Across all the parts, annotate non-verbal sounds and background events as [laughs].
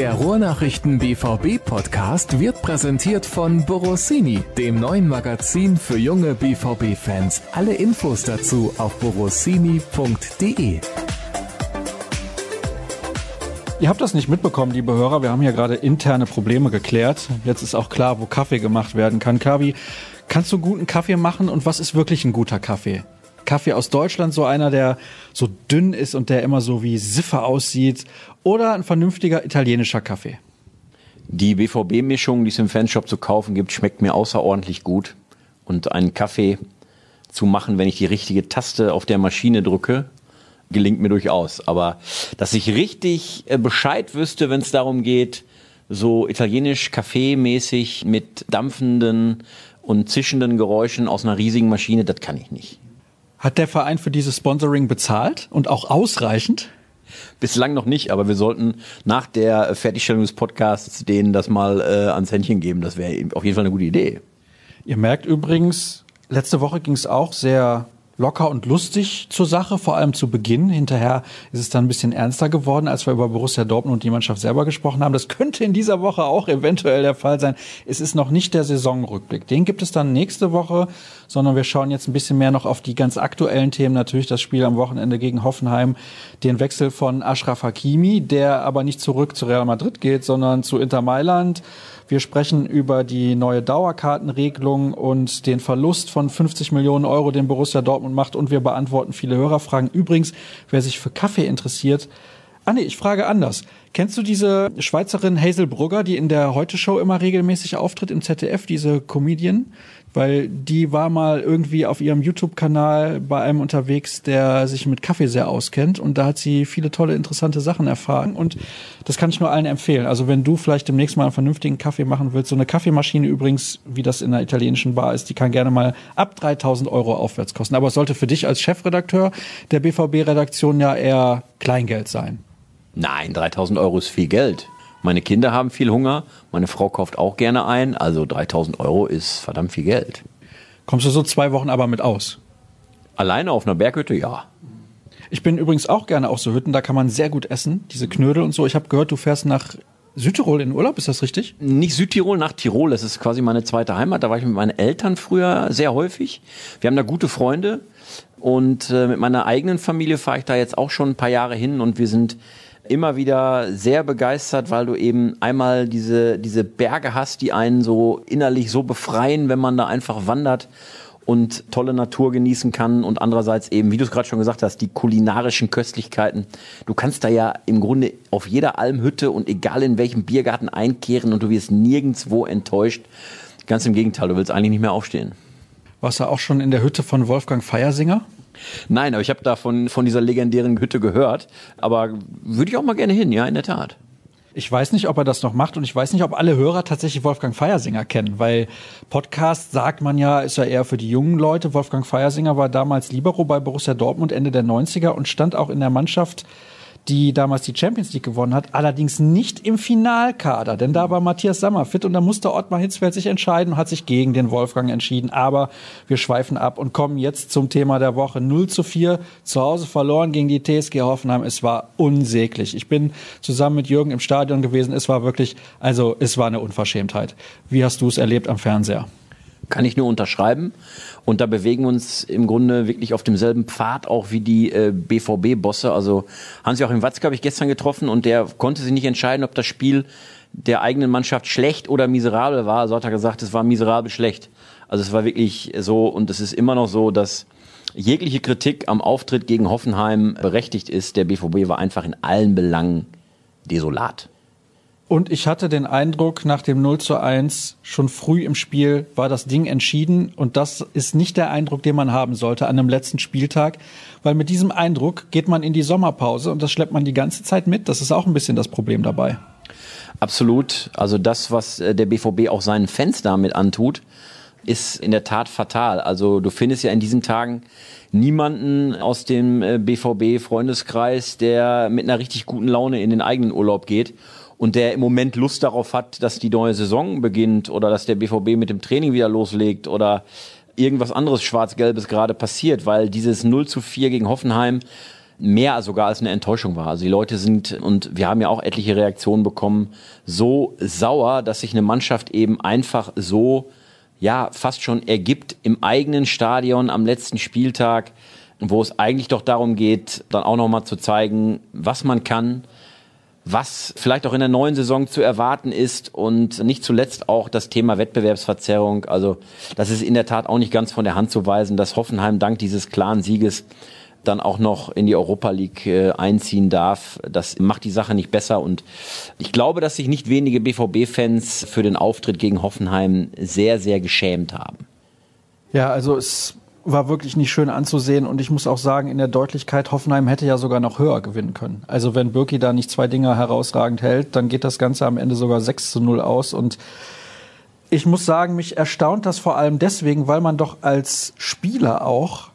Der Ruhrnachrichten BVB Podcast wird präsentiert von Borossini, dem neuen Magazin für junge BVB Fans. Alle Infos dazu auf borossini.de. Ihr habt das nicht mitbekommen, liebe Hörer. Wir haben hier gerade interne Probleme geklärt. Jetzt ist auch klar, wo Kaffee gemacht werden kann. Kavi, kannst du guten Kaffee machen und was ist wirklich ein guter Kaffee? Kaffee aus Deutschland, so einer, der so dünn ist und der immer so wie Siffer aussieht, oder ein vernünftiger italienischer Kaffee? Die BVB-Mischung, die es im Fanshop zu kaufen gibt, schmeckt mir außerordentlich gut. Und einen Kaffee zu machen, wenn ich die richtige Taste auf der Maschine drücke, gelingt mir durchaus. Aber dass ich richtig äh, Bescheid wüsste, wenn es darum geht, so italienisch Kaffeemäßig mit dampfenden und zischenden Geräuschen aus einer riesigen Maschine, das kann ich nicht. Hat der Verein für dieses Sponsoring bezahlt und auch ausreichend? Bislang noch nicht, aber wir sollten nach der Fertigstellung des Podcasts denen das mal äh, ans Händchen geben. Das wäre auf jeden Fall eine gute Idee. Ihr merkt übrigens, letzte Woche ging es auch sehr locker und lustig zur Sache, vor allem zu Beginn. Hinterher ist es dann ein bisschen ernster geworden, als wir über Borussia Dortmund und die Mannschaft selber gesprochen haben. Das könnte in dieser Woche auch eventuell der Fall sein. Es ist noch nicht der Saisonrückblick. Den gibt es dann nächste Woche, sondern wir schauen jetzt ein bisschen mehr noch auf die ganz aktuellen Themen. Natürlich das Spiel am Wochenende gegen Hoffenheim, den Wechsel von Ashraf Hakimi, der aber nicht zurück zu Real Madrid geht, sondern zu Inter Mailand. Wir sprechen über die neue Dauerkartenregelung und den Verlust von 50 Millionen Euro, den Borussia Dortmund macht. Und wir beantworten viele Hörerfragen. Übrigens, wer sich für Kaffee interessiert, Ah nee, ich frage anders. Kennst du diese Schweizerin Hazel Brugger, die in der Heute-Show immer regelmäßig auftritt im ZDF, diese Comedian? weil die war mal irgendwie auf ihrem YouTube-Kanal bei einem unterwegs, der sich mit Kaffee sehr auskennt und da hat sie viele tolle, interessante Sachen erfahren und das kann ich nur allen empfehlen. Also wenn du vielleicht demnächst mal einen vernünftigen Kaffee machen willst, so eine Kaffeemaschine übrigens, wie das in einer italienischen Bar ist, die kann gerne mal ab 3000 Euro aufwärts kosten. Aber es sollte für dich als Chefredakteur der BVB-Redaktion ja eher Kleingeld sein. Nein, 3000 Euro ist viel Geld. Meine Kinder haben viel Hunger, meine Frau kauft auch gerne ein, also 3000 Euro ist verdammt viel Geld. Kommst du so zwei Wochen aber mit aus? Alleine auf einer Berghütte, ja. Ich bin übrigens auch gerne auf so Hütten, da kann man sehr gut essen, diese Knödel und so. Ich habe gehört, du fährst nach Südtirol in Urlaub, ist das richtig? Nicht Südtirol, nach Tirol. Das ist quasi meine zweite Heimat. Da war ich mit meinen Eltern früher sehr häufig. Wir haben da gute Freunde und äh, mit meiner eigenen Familie fahre ich da jetzt auch schon ein paar Jahre hin und wir sind immer wieder sehr begeistert, weil du eben einmal diese, diese Berge hast, die einen so innerlich so befreien, wenn man da einfach wandert und tolle Natur genießen kann und andererseits eben, wie du es gerade schon gesagt hast, die kulinarischen Köstlichkeiten. Du kannst da ja im Grunde auf jeder Almhütte und egal in welchem Biergarten einkehren und du wirst nirgendwo enttäuscht. Ganz im Gegenteil, du willst eigentlich nicht mehr aufstehen. Warst du auch schon in der Hütte von Wolfgang Feiersinger? Nein, aber ich habe davon von dieser legendären Hütte gehört. Aber würde ich auch mal gerne hin, ja, in der Tat. Ich weiß nicht, ob er das noch macht und ich weiß nicht, ob alle Hörer tatsächlich Wolfgang Feiersinger kennen, weil Podcast sagt man ja, ist ja eher für die jungen Leute. Wolfgang Feiersinger war damals Libero bei Borussia Dortmund Ende der 90er und stand auch in der Mannschaft die damals die Champions League gewonnen hat, allerdings nicht im Finalkader, denn da war Matthias Sammer fit und da musste Ottmar Hitzfeld sich entscheiden und hat sich gegen den Wolfgang entschieden. Aber wir schweifen ab und kommen jetzt zum Thema der Woche. 0 zu 4 zu Hause verloren gegen die TSG Hoffenheim. Es war unsäglich. Ich bin zusammen mit Jürgen im Stadion gewesen. Es war wirklich, also es war eine Unverschämtheit. Wie hast du es erlebt am Fernseher? Kann ich nur unterschreiben. Und da bewegen wir uns im Grunde wirklich auf demselben Pfad auch wie die äh, BVB-Bosse. Also Hans-Joachim Watzke habe ich gestern getroffen und der konnte sich nicht entscheiden, ob das Spiel der eigenen Mannschaft schlecht oder miserabel war. So hat er gesagt, es war miserabel schlecht. Also es war wirklich so und es ist immer noch so, dass jegliche Kritik am Auftritt gegen Hoffenheim berechtigt ist. Der BVB war einfach in allen Belangen desolat. Und ich hatte den Eindruck, nach dem 0 zu 1 schon früh im Spiel war das Ding entschieden. Und das ist nicht der Eindruck, den man haben sollte an einem letzten Spieltag. Weil mit diesem Eindruck geht man in die Sommerpause und das schleppt man die ganze Zeit mit. Das ist auch ein bisschen das Problem dabei. Absolut. Also das, was äh, der BVB auch seinen Fans damit antut, ist in der Tat fatal. Also du findest ja in diesen Tagen niemanden aus dem BVB-Freundeskreis, äh, der mit einer richtig guten Laune in den eigenen Urlaub geht und der im Moment Lust darauf hat, dass die neue Saison beginnt oder dass der BVB mit dem Training wieder loslegt oder irgendwas anderes Schwarz-Gelbes gerade passiert, weil dieses 0 zu 4 gegen Hoffenheim mehr sogar als eine Enttäuschung war. Also die Leute sind, und wir haben ja auch etliche Reaktionen bekommen, so sauer, dass sich eine Mannschaft eben einfach so, ja, fast schon ergibt im eigenen Stadion am letzten Spieltag, wo es eigentlich doch darum geht, dann auch nochmal zu zeigen, was man kann, was vielleicht auch in der neuen Saison zu erwarten ist und nicht zuletzt auch das Thema Wettbewerbsverzerrung. Also das ist in der Tat auch nicht ganz von der Hand zu weisen, dass Hoffenheim dank dieses klaren Sieges dann auch noch in die Europa League äh, einziehen darf. Das macht die Sache nicht besser und ich glaube, dass sich nicht wenige BVB-Fans für den Auftritt gegen Hoffenheim sehr, sehr geschämt haben. Ja, also es war wirklich nicht schön anzusehen und ich muss auch sagen, in der Deutlichkeit, Hoffenheim hätte ja sogar noch höher gewinnen können. Also wenn Birki da nicht zwei Dinger herausragend hält, dann geht das Ganze am Ende sogar 6 zu 0 aus und ich muss sagen, mich erstaunt das vor allem deswegen, weil man doch als Spieler auch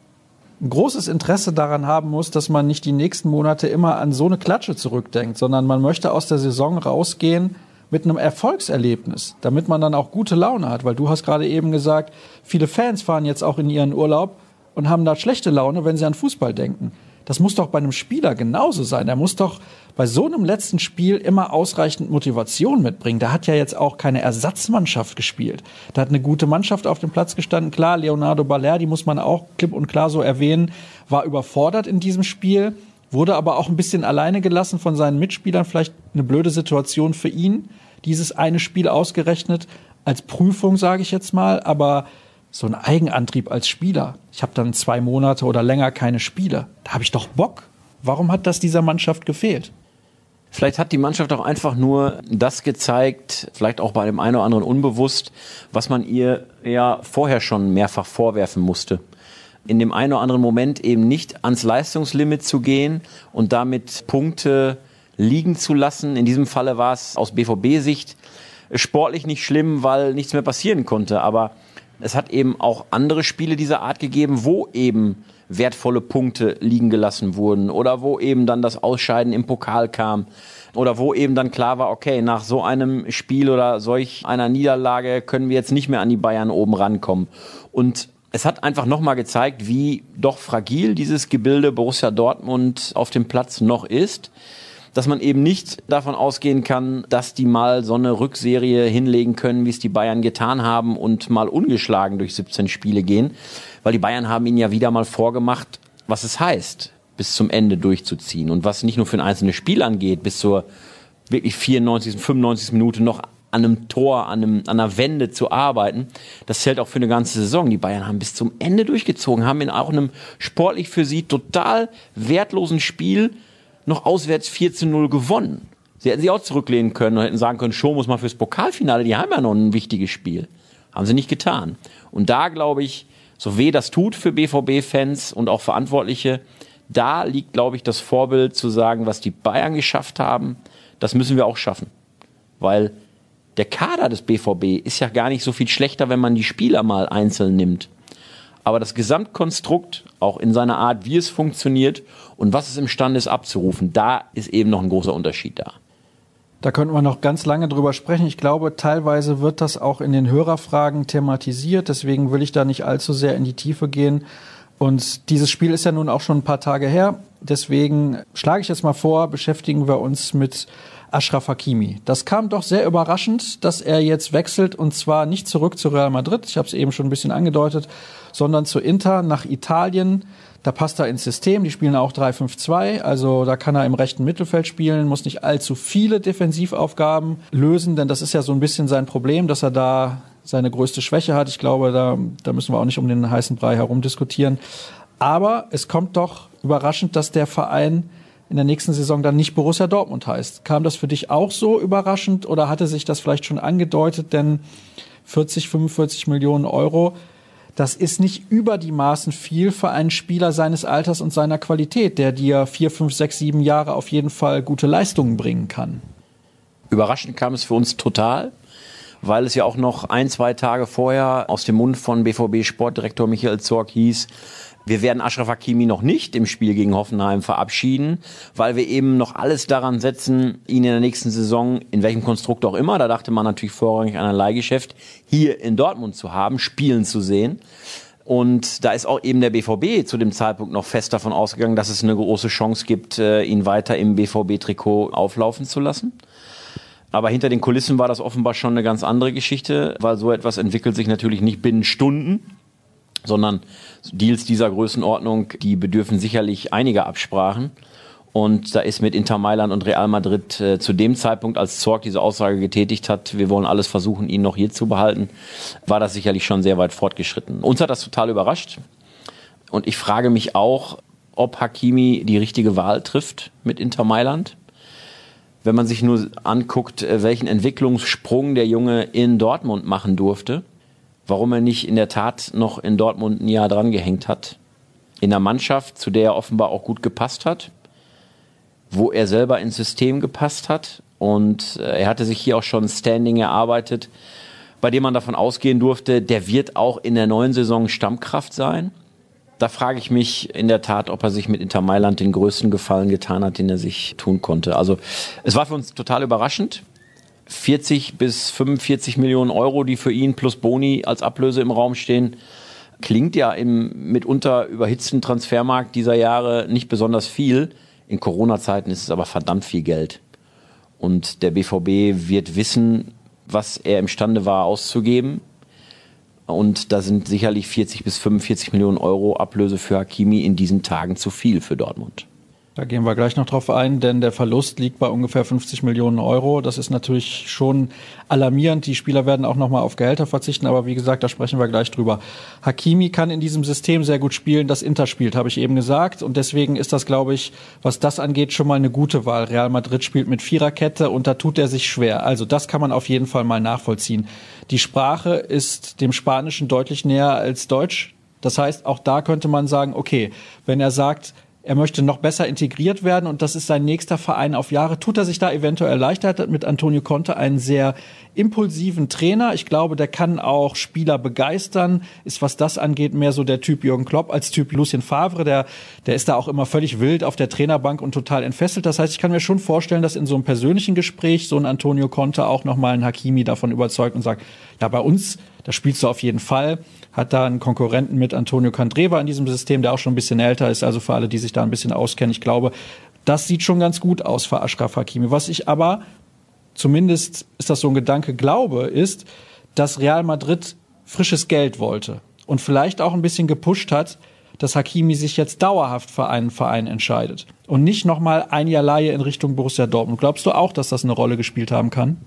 ein großes Interesse daran haben muss, dass man nicht die nächsten Monate immer an so eine Klatsche zurückdenkt, sondern man möchte aus der Saison rausgehen mit einem Erfolgserlebnis, damit man dann auch gute Laune hat, weil du hast gerade eben gesagt, viele Fans fahren jetzt auch in ihren Urlaub und haben da schlechte Laune, wenn sie an Fußball denken. Das muss doch bei einem Spieler genauso sein. Er muss doch bei so einem letzten Spiel immer ausreichend Motivation mitbringen. Da hat ja jetzt auch keine Ersatzmannschaft gespielt. Da hat eine gute Mannschaft auf dem Platz gestanden. Klar, Leonardo Balerdi muss man auch klipp und klar so erwähnen, war überfordert in diesem Spiel, wurde aber auch ein bisschen alleine gelassen von seinen Mitspielern. Vielleicht eine blöde Situation für ihn, dieses eine Spiel ausgerechnet als Prüfung, sage ich jetzt mal. Aber so ein Eigenantrieb als Spieler. Ich habe dann zwei Monate oder länger keine Spiele. Da habe ich doch Bock. Warum hat das dieser Mannschaft gefehlt? Vielleicht hat die Mannschaft auch einfach nur das gezeigt, vielleicht auch bei dem einen oder anderen unbewusst, was man ihr ja vorher schon mehrfach vorwerfen musste. In dem einen oder anderen Moment eben nicht ans Leistungslimit zu gehen und damit Punkte liegen zu lassen. In diesem Falle war es aus BVB-Sicht sportlich nicht schlimm, weil nichts mehr passieren konnte. Aber es hat eben auch andere Spiele dieser Art gegeben, wo eben wertvolle Punkte liegen gelassen wurden oder wo eben dann das Ausscheiden im Pokal kam oder wo eben dann klar war, okay, nach so einem Spiel oder solch einer Niederlage können wir jetzt nicht mehr an die Bayern oben rankommen. Und es hat einfach nochmal gezeigt, wie doch fragil dieses Gebilde Borussia Dortmund auf dem Platz noch ist dass man eben nicht davon ausgehen kann, dass die mal so eine Rückserie hinlegen können, wie es die Bayern getan haben und mal ungeschlagen durch 17 Spiele gehen, weil die Bayern haben ihnen ja wieder mal vorgemacht, was es heißt, bis zum Ende durchzuziehen und was nicht nur für ein einzelnes Spiel angeht, bis zur wirklich 94., 95. Minute noch an einem Tor, an, einem, an einer Wende zu arbeiten. Das zählt auch für eine ganze Saison. Die Bayern haben bis zum Ende durchgezogen, haben in auch einem sportlich für sie total wertlosen Spiel noch auswärts 4 zu 0 gewonnen. Sie hätten sich auch zurücklehnen können und hätten sagen können, schon muss mal fürs Pokalfinale, die haben ja noch ein wichtiges Spiel. Haben sie nicht getan. Und da glaube ich, so weh das tut für BVB-Fans und auch Verantwortliche, da liegt, glaube ich, das Vorbild zu sagen, was die Bayern geschafft haben, das müssen wir auch schaffen. Weil der Kader des BVB ist ja gar nicht so viel schlechter, wenn man die Spieler mal einzeln nimmt. Aber das Gesamtkonstrukt, auch in seiner Art, wie es funktioniert und was es imstande ist abzurufen, da ist eben noch ein großer Unterschied da. Da könnten wir noch ganz lange drüber sprechen. Ich glaube, teilweise wird das auch in den Hörerfragen thematisiert. Deswegen will ich da nicht allzu sehr in die Tiefe gehen. Und dieses Spiel ist ja nun auch schon ein paar Tage her. Deswegen schlage ich jetzt mal vor, beschäftigen wir uns mit Ashraf Hakimi. Das kam doch sehr überraschend, dass er jetzt wechselt und zwar nicht zurück zu Real Madrid, ich habe es eben schon ein bisschen angedeutet, sondern zu Inter nach Italien. Da passt er ins System, die spielen auch 3-5-2, also da kann er im rechten Mittelfeld spielen, muss nicht allzu viele Defensivaufgaben lösen, denn das ist ja so ein bisschen sein Problem, dass er da seine größte Schwäche hat. Ich glaube, da, da müssen wir auch nicht um den heißen Brei herum diskutieren. Aber es kommt doch überraschend, dass der Verein in der nächsten Saison dann nicht Borussia Dortmund heißt. Kam das für dich auch so überraschend oder hatte sich das vielleicht schon angedeutet? Denn 40, 45 Millionen Euro, das ist nicht über die Maßen viel für einen Spieler seines Alters und seiner Qualität, der dir vier, fünf, sechs, sieben Jahre auf jeden Fall gute Leistungen bringen kann. Überraschend kam es für uns total, weil es ja auch noch ein, zwei Tage vorher aus dem Mund von BVB Sportdirektor Michael Zorg hieß, wir werden Ashraf Hakimi noch nicht im Spiel gegen Hoffenheim verabschieden, weil wir eben noch alles daran setzen, ihn in der nächsten Saison, in welchem Konstrukt auch immer, da dachte man natürlich vorrangig an ein Leihgeschäft, hier in Dortmund zu haben, spielen zu sehen. Und da ist auch eben der BVB zu dem Zeitpunkt noch fest davon ausgegangen, dass es eine große Chance gibt, äh, ihn weiter im BVB-Trikot auflaufen zu lassen. Aber hinter den Kulissen war das offenbar schon eine ganz andere Geschichte, weil so etwas entwickelt sich natürlich nicht binnen Stunden, sondern Deals dieser Größenordnung, die bedürfen sicherlich einiger Absprachen. Und da ist mit Inter Mailand und Real Madrid äh, zu dem Zeitpunkt, als Zorg diese Aussage getätigt hat, wir wollen alles versuchen, ihn noch hier zu behalten, war das sicherlich schon sehr weit fortgeschritten. Uns hat das total überrascht. Und ich frage mich auch, ob Hakimi die richtige Wahl trifft mit Inter Mailand. Wenn man sich nur anguckt, äh, welchen Entwicklungssprung der Junge in Dortmund machen durfte, warum er nicht in der Tat noch in Dortmund ein Jahr dran gehängt hat. In der Mannschaft, zu der er offenbar auch gut gepasst hat wo er selber ins System gepasst hat. Und äh, er hatte sich hier auch schon Standing erarbeitet, bei dem man davon ausgehen durfte, der wird auch in der neuen Saison Stammkraft sein. Da frage ich mich in der Tat, ob er sich mit Inter Mailand den größten Gefallen getan hat, den er sich tun konnte. Also es war für uns total überraschend. 40 bis 45 Millionen Euro, die für ihn plus Boni als Ablöse im Raum stehen, klingt ja im mitunter überhitzten Transfermarkt dieser Jahre nicht besonders viel. In Corona-Zeiten ist es aber verdammt viel Geld. Und der BVB wird wissen, was er imstande war auszugeben. Und da sind sicherlich 40 bis 45 Millionen Euro Ablöse für Hakimi in diesen Tagen zu viel für Dortmund. Da gehen wir gleich noch drauf ein, denn der Verlust liegt bei ungefähr 50 Millionen Euro. Das ist natürlich schon alarmierend. Die Spieler werden auch nochmal auf Gehälter verzichten, aber wie gesagt, da sprechen wir gleich drüber. Hakimi kann in diesem System sehr gut spielen. Das Inter spielt, habe ich eben gesagt. Und deswegen ist das, glaube ich, was das angeht, schon mal eine gute Wahl. Real Madrid spielt mit Viererkette und da tut er sich schwer. Also das kann man auf jeden Fall mal nachvollziehen. Die Sprache ist dem Spanischen deutlich näher als Deutsch. Das heißt, auch da könnte man sagen, okay, wenn er sagt, er möchte noch besser integriert werden und das ist sein nächster Verein auf Jahre. Tut er sich da eventuell leichter? Hat mit Antonio Conte einen sehr impulsiven Trainer. Ich glaube, der kann auch Spieler begeistern. Ist, was das angeht, mehr so der Typ Jürgen Klopp als Typ Lucien Favre. Der, der ist da auch immer völlig wild auf der Trainerbank und total entfesselt. Das heißt, ich kann mir schon vorstellen, dass in so einem persönlichen Gespräch so ein Antonio Conte auch nochmal einen Hakimi davon überzeugt und sagt, ja, bei uns, da spielst du auf jeden Fall hat da einen Konkurrenten mit Antonio Candreva in diesem System, der auch schon ein bisschen älter ist. Also für alle, die sich da ein bisschen auskennen, ich glaube, das sieht schon ganz gut aus für Ashraf Hakimi. Was ich aber, zumindest ist das so ein Gedanke, glaube, ist, dass Real Madrid frisches Geld wollte und vielleicht auch ein bisschen gepusht hat, dass Hakimi sich jetzt dauerhaft für einen Verein entscheidet und nicht nochmal ein Jahr Laie in Richtung Borussia Dortmund. Glaubst du auch, dass das eine Rolle gespielt haben kann?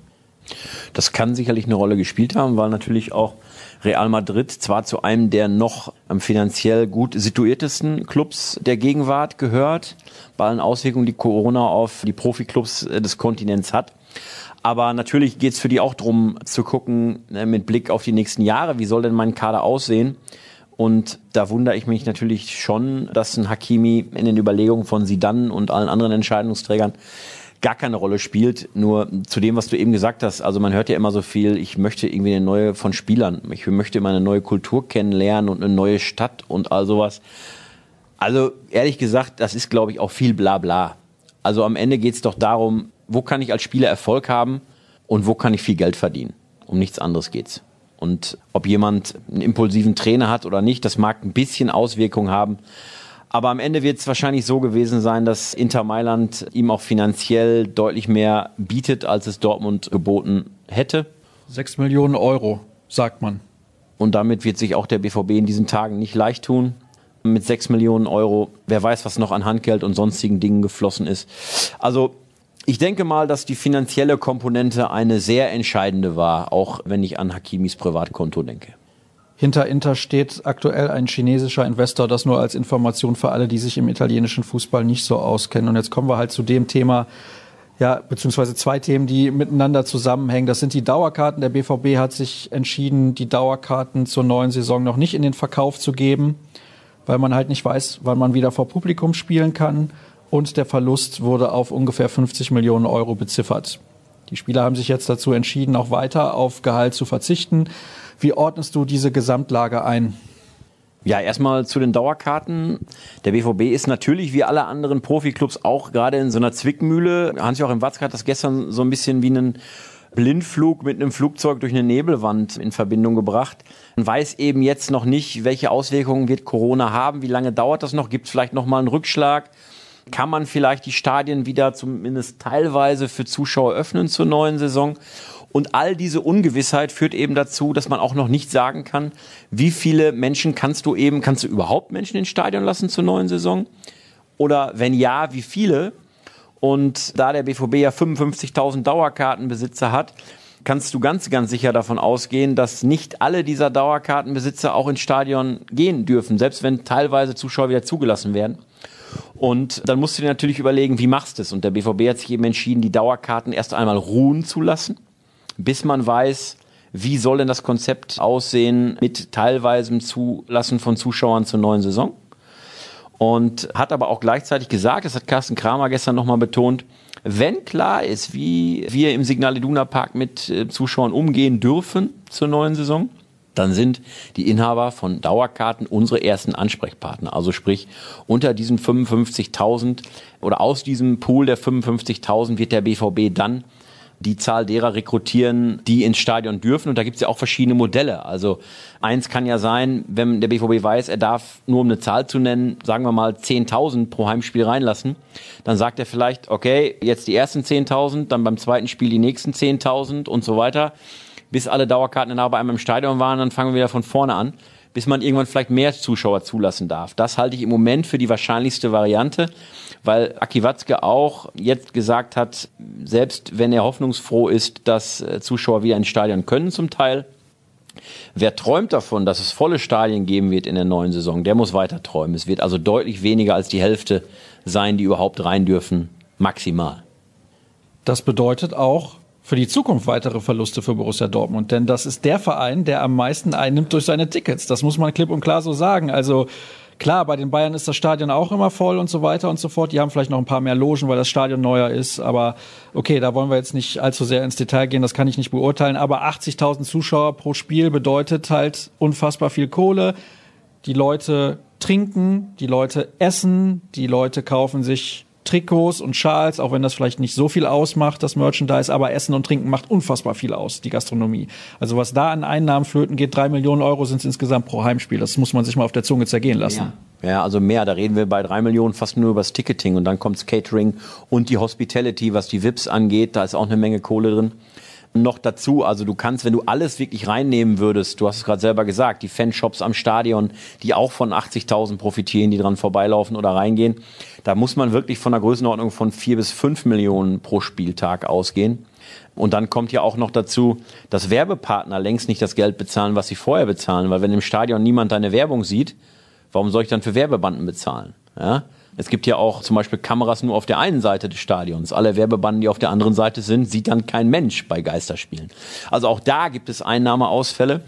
Das kann sicherlich eine Rolle gespielt haben, weil natürlich auch Real Madrid zwar zu einem der noch finanziell gut situiertesten Clubs der Gegenwart gehört, bei allen Auswirkungen, die Corona auf die Profiklubs äh, des Kontinents hat. Aber natürlich geht es für die auch darum zu gucken, äh, mit Blick auf die nächsten Jahre, wie soll denn mein Kader aussehen? Und da wundere ich mich natürlich schon, dass ein Hakimi in den Überlegungen von Sidan und allen anderen Entscheidungsträgern gar keine Rolle spielt. Nur zu dem, was du eben gesagt hast, also man hört ja immer so viel, ich möchte irgendwie eine neue von Spielern, ich möchte immer eine neue Kultur kennenlernen und eine neue Stadt und all sowas. Also ehrlich gesagt, das ist, glaube ich, auch viel Blabla. Also am Ende geht es doch darum, wo kann ich als Spieler Erfolg haben und wo kann ich viel Geld verdienen. Um nichts anderes geht's. Und ob jemand einen impulsiven Trainer hat oder nicht, das mag ein bisschen Auswirkungen haben. Aber am Ende wird es wahrscheinlich so gewesen sein, dass Inter Mailand ihm auch finanziell deutlich mehr bietet, als es Dortmund geboten hätte. Sechs Millionen Euro, sagt man. Und damit wird sich auch der BVB in diesen Tagen nicht leicht tun. Mit sechs Millionen Euro, wer weiß, was noch an Handgeld und sonstigen Dingen geflossen ist. Also ich denke mal, dass die finanzielle Komponente eine sehr entscheidende war, auch wenn ich an Hakimis Privatkonto denke. Hinter Inter steht aktuell ein chinesischer Investor, das nur als Information für alle, die sich im italienischen Fußball nicht so auskennen. Und jetzt kommen wir halt zu dem Thema, ja, beziehungsweise zwei Themen, die miteinander zusammenhängen. Das sind die Dauerkarten. Der BVB hat sich entschieden, die Dauerkarten zur neuen Saison noch nicht in den Verkauf zu geben, weil man halt nicht weiß, wann man wieder vor Publikum spielen kann. Und der Verlust wurde auf ungefähr 50 Millionen Euro beziffert. Die Spieler haben sich jetzt dazu entschieden, auch weiter auf Gehalt zu verzichten. Wie ordnest du diese Gesamtlage ein? Ja, erstmal zu den Dauerkarten. Der BVB ist natürlich wie alle anderen Profiklubs auch gerade in so einer Zwickmühle. Hans-Joachim Watzke hat das gestern so ein bisschen wie einen Blindflug mit einem Flugzeug durch eine Nebelwand in Verbindung gebracht. Man weiß eben jetzt noch nicht, welche Auswirkungen wird Corona haben, wie lange dauert das noch, gibt es vielleicht noch mal einen Rückschlag, kann man vielleicht die Stadien wieder zumindest teilweise für Zuschauer öffnen zur neuen Saison. Und all diese Ungewissheit führt eben dazu, dass man auch noch nicht sagen kann, wie viele Menschen kannst du eben, kannst du überhaupt Menschen ins Stadion lassen zur neuen Saison? Oder wenn ja, wie viele? Und da der BVB ja 55.000 Dauerkartenbesitzer hat, kannst du ganz, ganz sicher davon ausgehen, dass nicht alle dieser Dauerkartenbesitzer auch ins Stadion gehen dürfen, selbst wenn teilweise Zuschauer wieder zugelassen werden. Und dann musst du dir natürlich überlegen, wie machst du es? Und der BVB hat sich eben entschieden, die Dauerkarten erst einmal ruhen zu lassen, bis man weiß, wie soll denn das Konzept aussehen mit teilweisem Zulassen von Zuschauern zur neuen Saison und hat aber auch gleichzeitig gesagt, das hat Carsten Kramer gestern nochmal betont, wenn klar ist, wie wir im Signal Iduna Park mit äh, Zuschauern umgehen dürfen zur neuen Saison, dann sind die Inhaber von Dauerkarten unsere ersten Ansprechpartner. Also sprich, unter diesen 55.000 oder aus diesem Pool der 55.000 wird der BVB dann die Zahl derer rekrutieren, die ins Stadion dürfen. Und da gibt es ja auch verschiedene Modelle. Also eins kann ja sein, wenn der BVB weiß, er darf nur um eine Zahl zu nennen, sagen wir mal 10.000 pro Heimspiel reinlassen, dann sagt er vielleicht, okay, jetzt die ersten 10.000, dann beim zweiten Spiel die nächsten 10.000 und so weiter. Bis alle Dauerkarten dann bei einem im Stadion waren, dann fangen wir wieder von vorne an bis man irgendwann vielleicht mehr Zuschauer zulassen darf. Das halte ich im Moment für die wahrscheinlichste Variante weil Aki Watzke auch jetzt gesagt hat, selbst wenn er hoffnungsfroh ist, dass äh, Zuschauer wieder ins Stadion können zum Teil, Wer träumt davon, dass es volle Stadien geben wird in der neuen Saison, der muss weiter träumen. Es wird also deutlich weniger als die Hälfte sein, die überhaupt rein dürfen, maximal. Das bedeutet auch für die Zukunft weitere Verluste für Borussia Dortmund, denn das ist der Verein, der am meisten einnimmt durch seine Tickets. Das muss man klipp und klar so sagen. Also Klar, bei den Bayern ist das Stadion auch immer voll und so weiter und so fort. Die haben vielleicht noch ein paar mehr Logen, weil das Stadion neuer ist. Aber okay, da wollen wir jetzt nicht allzu sehr ins Detail gehen. Das kann ich nicht beurteilen. Aber 80.000 Zuschauer pro Spiel bedeutet halt unfassbar viel Kohle. Die Leute trinken, die Leute essen, die Leute kaufen sich Trikots und Schals, auch wenn das vielleicht nicht so viel ausmacht, das Merchandise, aber Essen und Trinken macht unfassbar viel aus, die Gastronomie. Also was da an Einnahmen flöten geht, drei Millionen Euro sind es insgesamt pro Heimspiel. Das muss man sich mal auf der Zunge zergehen lassen. Ja. ja also mehr. Da reden wir bei drei Millionen fast nur über das Ticketing und dann kommt's Catering und die Hospitality, was die VIPs angeht. Da ist auch eine Menge Kohle drin noch dazu. Also du kannst, wenn du alles wirklich reinnehmen würdest, du hast es gerade selber gesagt, die Fanshops am Stadion, die auch von 80.000 profitieren, die dran vorbeilaufen oder reingehen, da muss man wirklich von einer Größenordnung von vier bis fünf Millionen pro Spieltag ausgehen. Und dann kommt ja auch noch dazu, dass Werbepartner längst nicht das Geld bezahlen, was sie vorher bezahlen, weil wenn im Stadion niemand deine Werbung sieht, warum soll ich dann für Werbebanden bezahlen? Ja? Es gibt ja auch zum Beispiel Kameras nur auf der einen Seite des Stadions. Alle Werbebanden, die auf der anderen Seite sind, sieht dann kein Mensch bei Geisterspielen. Also auch da gibt es Einnahmeausfälle.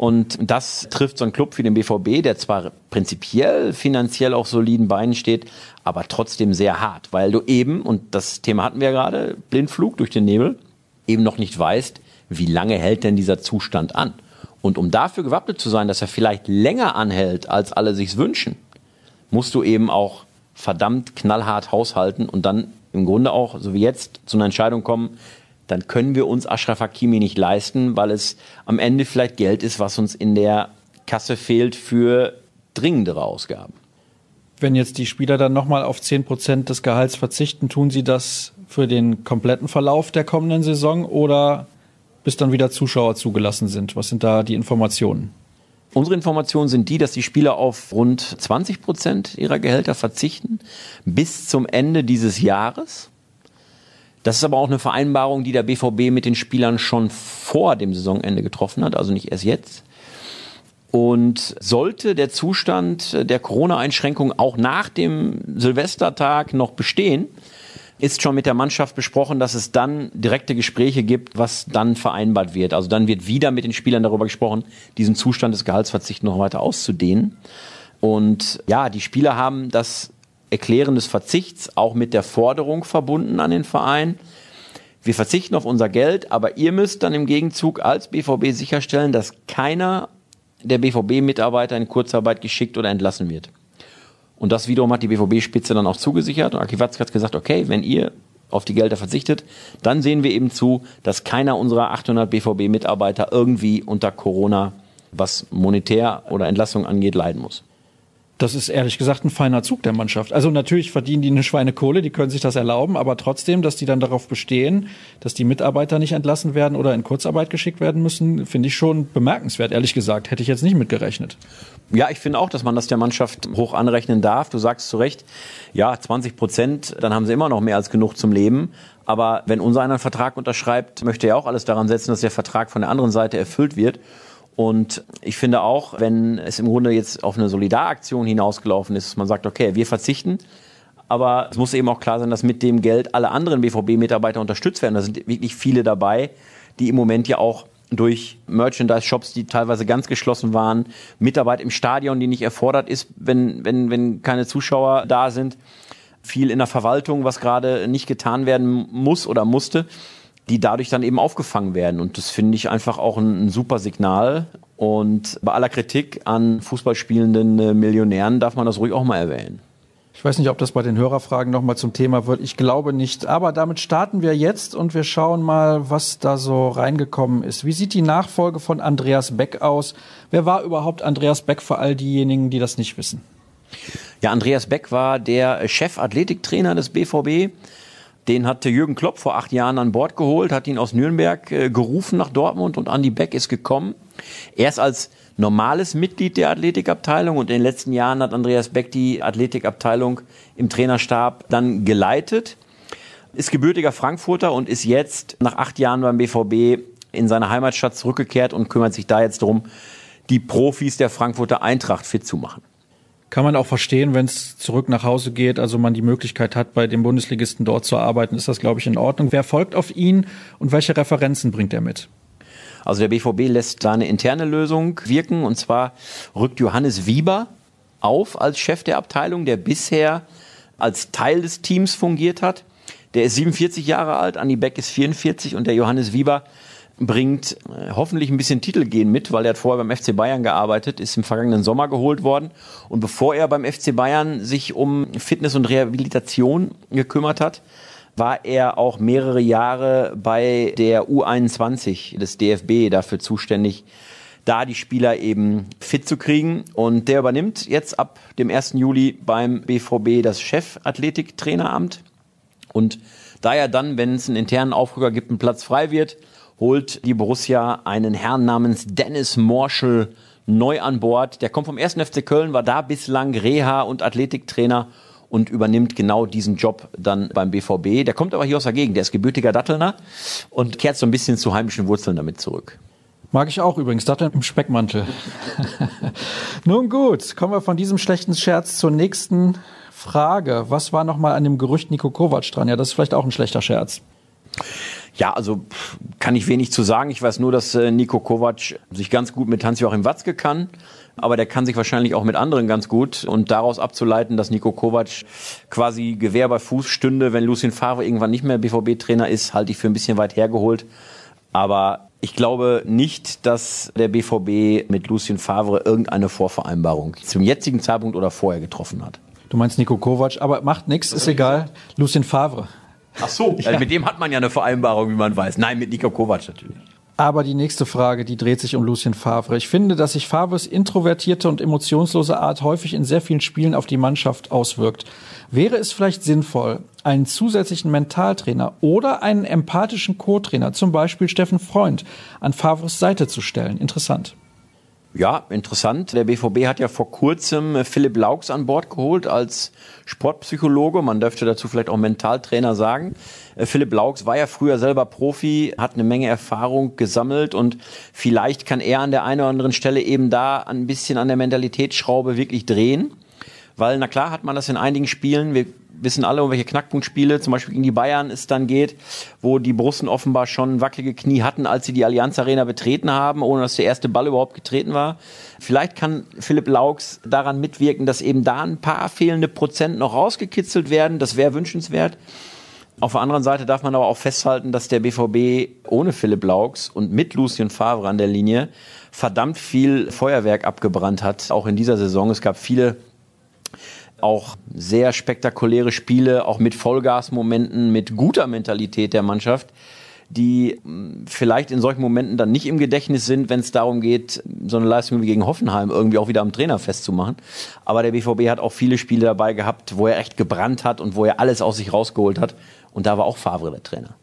Und das trifft so einen Club wie den BVB, der zwar prinzipiell finanziell auf soliden Beinen steht, aber trotzdem sehr hart, weil du eben, und das Thema hatten wir ja gerade, Blindflug durch den Nebel, eben noch nicht weißt, wie lange hält denn dieser Zustand an. Und um dafür gewappnet zu sein, dass er vielleicht länger anhält, als alle sich's wünschen, musst du eben auch verdammt knallhart haushalten und dann im Grunde auch, so wie jetzt, zu einer Entscheidung kommen, dann können wir uns Ashraf Hakimi nicht leisten, weil es am Ende vielleicht Geld ist, was uns in der Kasse fehlt für dringendere Ausgaben. Wenn jetzt die Spieler dann nochmal auf 10 Prozent des Gehalts verzichten, tun sie das für den kompletten Verlauf der kommenden Saison oder bis dann wieder Zuschauer zugelassen sind? Was sind da die Informationen? Unsere Informationen sind die, dass die Spieler auf rund 20 Prozent ihrer Gehälter verzichten bis zum Ende dieses Jahres. Das ist aber auch eine Vereinbarung, die der BVB mit den Spielern schon vor dem Saisonende getroffen hat, also nicht erst jetzt. Und sollte der Zustand der Corona-Einschränkung auch nach dem Silvestertag noch bestehen, ist schon mit der Mannschaft besprochen, dass es dann direkte Gespräche gibt, was dann vereinbart wird. Also dann wird wieder mit den Spielern darüber gesprochen, diesen Zustand des Gehaltsverzichts noch weiter auszudehnen. Und ja, die Spieler haben das Erklären des Verzichts auch mit der Forderung verbunden an den Verein. Wir verzichten auf unser Geld, aber ihr müsst dann im Gegenzug als BVB sicherstellen, dass keiner der BVB-Mitarbeiter in Kurzarbeit geschickt oder entlassen wird. Und das wiederum hat die BVB-Spitze dann auch zugesichert. Und Aki Watzke hat gesagt, okay, wenn ihr auf die Gelder verzichtet, dann sehen wir eben zu, dass keiner unserer 800 BVB-Mitarbeiter irgendwie unter Corona, was monetär oder Entlassung angeht, leiden muss. Das ist ehrlich gesagt ein feiner Zug der Mannschaft. Also natürlich verdienen die eine Schweinekohle, die können sich das erlauben, aber trotzdem, dass die dann darauf bestehen, dass die Mitarbeiter nicht entlassen werden oder in Kurzarbeit geschickt werden müssen, finde ich schon bemerkenswert. Ehrlich gesagt, hätte ich jetzt nicht mitgerechnet. Ja, ich finde auch, dass man das der Mannschaft hoch anrechnen darf. Du sagst zu Recht, ja, 20 Prozent, dann haben sie immer noch mehr als genug zum Leben. Aber wenn unser einer einen Vertrag unterschreibt, möchte er auch alles daran setzen, dass der Vertrag von der anderen Seite erfüllt wird. Und ich finde auch, wenn es im Grunde jetzt auf eine Solidaraktion hinausgelaufen ist, dass man sagt, okay, wir verzichten, aber es muss eben auch klar sein, dass mit dem Geld alle anderen BVB-Mitarbeiter unterstützt werden. Da sind wirklich viele dabei, die im Moment ja auch durch Merchandise-Shops, die teilweise ganz geschlossen waren, Mitarbeit im Stadion, die nicht erfordert ist, wenn, wenn, wenn keine Zuschauer da sind, viel in der Verwaltung, was gerade nicht getan werden muss oder musste die dadurch dann eben aufgefangen werden. Und das finde ich einfach auch ein, ein, super Signal. Und bei aller Kritik an Fußballspielenden äh, Millionären darf man das ruhig auch mal erwähnen. Ich weiß nicht, ob das bei den Hörerfragen nochmal zum Thema wird. Ich glaube nicht. Aber damit starten wir jetzt und wir schauen mal, was da so reingekommen ist. Wie sieht die Nachfolge von Andreas Beck aus? Wer war überhaupt Andreas Beck für all diejenigen, die das nicht wissen? Ja, Andreas Beck war der Chefathletiktrainer des BVB den hatte Jürgen Klopp vor acht Jahren an Bord geholt, hat ihn aus Nürnberg äh, gerufen nach Dortmund und Andy Beck ist gekommen. Erst als normales Mitglied der Athletikabteilung und in den letzten Jahren hat Andreas Beck die Athletikabteilung im Trainerstab dann geleitet. Ist gebürtiger Frankfurter und ist jetzt nach acht Jahren beim BVB in seine Heimatstadt zurückgekehrt und kümmert sich da jetzt darum, die Profis der Frankfurter Eintracht fit zu machen. Kann man auch verstehen, wenn es zurück nach Hause geht, also man die Möglichkeit hat, bei dem Bundesligisten dort zu arbeiten, ist das, glaube ich, in Ordnung. Wer folgt auf ihn und welche Referenzen bringt er mit? Also der BVB lässt da eine interne Lösung wirken und zwar rückt Johannes Wieber auf als Chef der Abteilung, der bisher als Teil des Teams fungiert hat. Der ist 47 Jahre alt, Andy Beck ist 44 und der Johannes Wieber bringt äh, hoffentlich ein bisschen Titelgehen mit, weil er hat vorher beim FC Bayern gearbeitet, ist im vergangenen Sommer geholt worden. Und bevor er beim FC Bayern sich um Fitness und Rehabilitation gekümmert hat, war er auch mehrere Jahre bei der U21 des DFB dafür zuständig, da die Spieler eben fit zu kriegen. Und der übernimmt jetzt ab dem 1. Juli beim BVB das Chefathletiktraineramt. Und da er dann, wenn es einen internen Aufrücker gibt, ein Platz frei wird, holt die Borussia einen Herrn namens Dennis Morschel neu an Bord. Der kommt vom 1. FC Köln, war da bislang Reha- und Athletiktrainer und übernimmt genau diesen Job dann beim BVB. Der kommt aber hier aus der Gegend, der ist gebürtiger Dattelner und kehrt so ein bisschen zu heimischen Wurzeln damit zurück. Mag ich auch übrigens, Datteln im Speckmantel. [laughs] Nun gut, kommen wir von diesem schlechten Scherz zur nächsten Frage. Was war nochmal an dem Gerücht Nico Kovac dran? Ja, das ist vielleicht auch ein schlechter Scherz. Ja, also kann ich wenig zu sagen. Ich weiß nur, dass äh, Nico Kovac sich ganz gut mit Hans-Joachim Watzke kann. Aber der kann sich wahrscheinlich auch mit anderen ganz gut. Und daraus abzuleiten, dass Nico Kovac quasi Gewehr bei Fuß stünde, wenn Lucien Favre irgendwann nicht mehr BVB-Trainer ist, halte ich für ein bisschen weit hergeholt. Aber ich glaube nicht, dass der BVB mit Lucien Favre irgendeine Vorvereinbarung zum jetzigen Zeitpunkt oder vorher getroffen hat. Du meinst Nico Kovac, aber macht nichts, ist egal. Lucien Favre. Ach so, ja. mit dem hat man ja eine Vereinbarung, wie man weiß. Nein, mit Nico Kovac natürlich. Aber die nächste Frage, die dreht sich um Lucien Favre. Ich finde, dass sich Favres introvertierte und emotionslose Art häufig in sehr vielen Spielen auf die Mannschaft auswirkt. Wäre es vielleicht sinnvoll, einen zusätzlichen Mentaltrainer oder einen empathischen Co-Trainer, zum Beispiel Steffen Freund, an Favres Seite zu stellen? Interessant. Ja, interessant. Der BVB hat ja vor kurzem äh, Philipp Laux an Bord geholt als Sportpsychologe. Man dürfte dazu vielleicht auch Mentaltrainer sagen. Äh, Philipp Laux war ja früher selber Profi, hat eine Menge Erfahrung gesammelt und vielleicht kann er an der einen oder anderen Stelle eben da ein bisschen an der Mentalitätsschraube wirklich drehen. Weil, na klar, hat man das in einigen Spielen. Wir wissen alle, um welche Knackpunktspiele, zum Beispiel gegen die Bayern, es dann geht, wo die Borussen offenbar schon wackelige Knie hatten, als sie die Allianz Arena betreten haben, ohne dass der erste Ball überhaupt getreten war. Vielleicht kann Philipp Laux daran mitwirken, dass eben da ein paar fehlende Prozent noch rausgekitzelt werden. Das wäre wünschenswert. Auf der anderen Seite darf man aber auch festhalten, dass der BVB ohne Philipp Laux und mit Lucien Favre an der Linie verdammt viel Feuerwerk abgebrannt hat, auch in dieser Saison. Es gab viele auch sehr spektakuläre Spiele, auch mit Vollgasmomenten, mit guter Mentalität der Mannschaft, die hm, vielleicht in solchen Momenten dann nicht im Gedächtnis sind, wenn es darum geht, so eine Leistung wie gegen Hoffenheim irgendwie auch wieder am Trainer festzumachen. Aber der BVB hat auch viele Spiele dabei gehabt, wo er echt gebrannt hat und wo er alles aus sich rausgeholt hat. Und da war auch Favre der Trainer.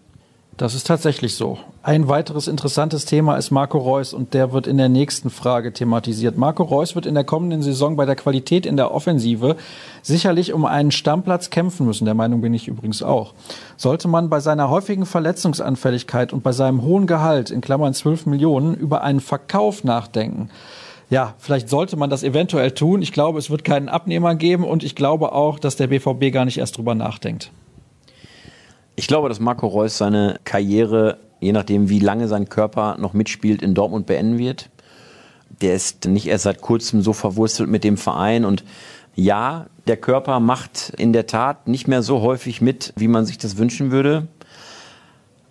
Das ist tatsächlich so. Ein weiteres interessantes Thema ist Marco Reus und der wird in der nächsten Frage thematisiert. Marco Reus wird in der kommenden Saison bei der Qualität in der Offensive sicherlich um einen Stammplatz kämpfen müssen. Der Meinung bin ich übrigens auch. Sollte man bei seiner häufigen Verletzungsanfälligkeit und bei seinem hohen Gehalt in Klammern 12 Millionen über einen Verkauf nachdenken? ja, vielleicht sollte man das eventuell tun. Ich glaube, es wird keinen Abnehmer geben und ich glaube auch, dass der BVB gar nicht erst drüber nachdenkt. Ich glaube, dass Marco Reus seine Karriere, je nachdem wie lange sein Körper noch mitspielt, in Dortmund beenden wird. Der ist nicht erst seit kurzem so verwurzelt mit dem Verein und ja, der Körper macht in der Tat nicht mehr so häufig mit, wie man sich das wünschen würde.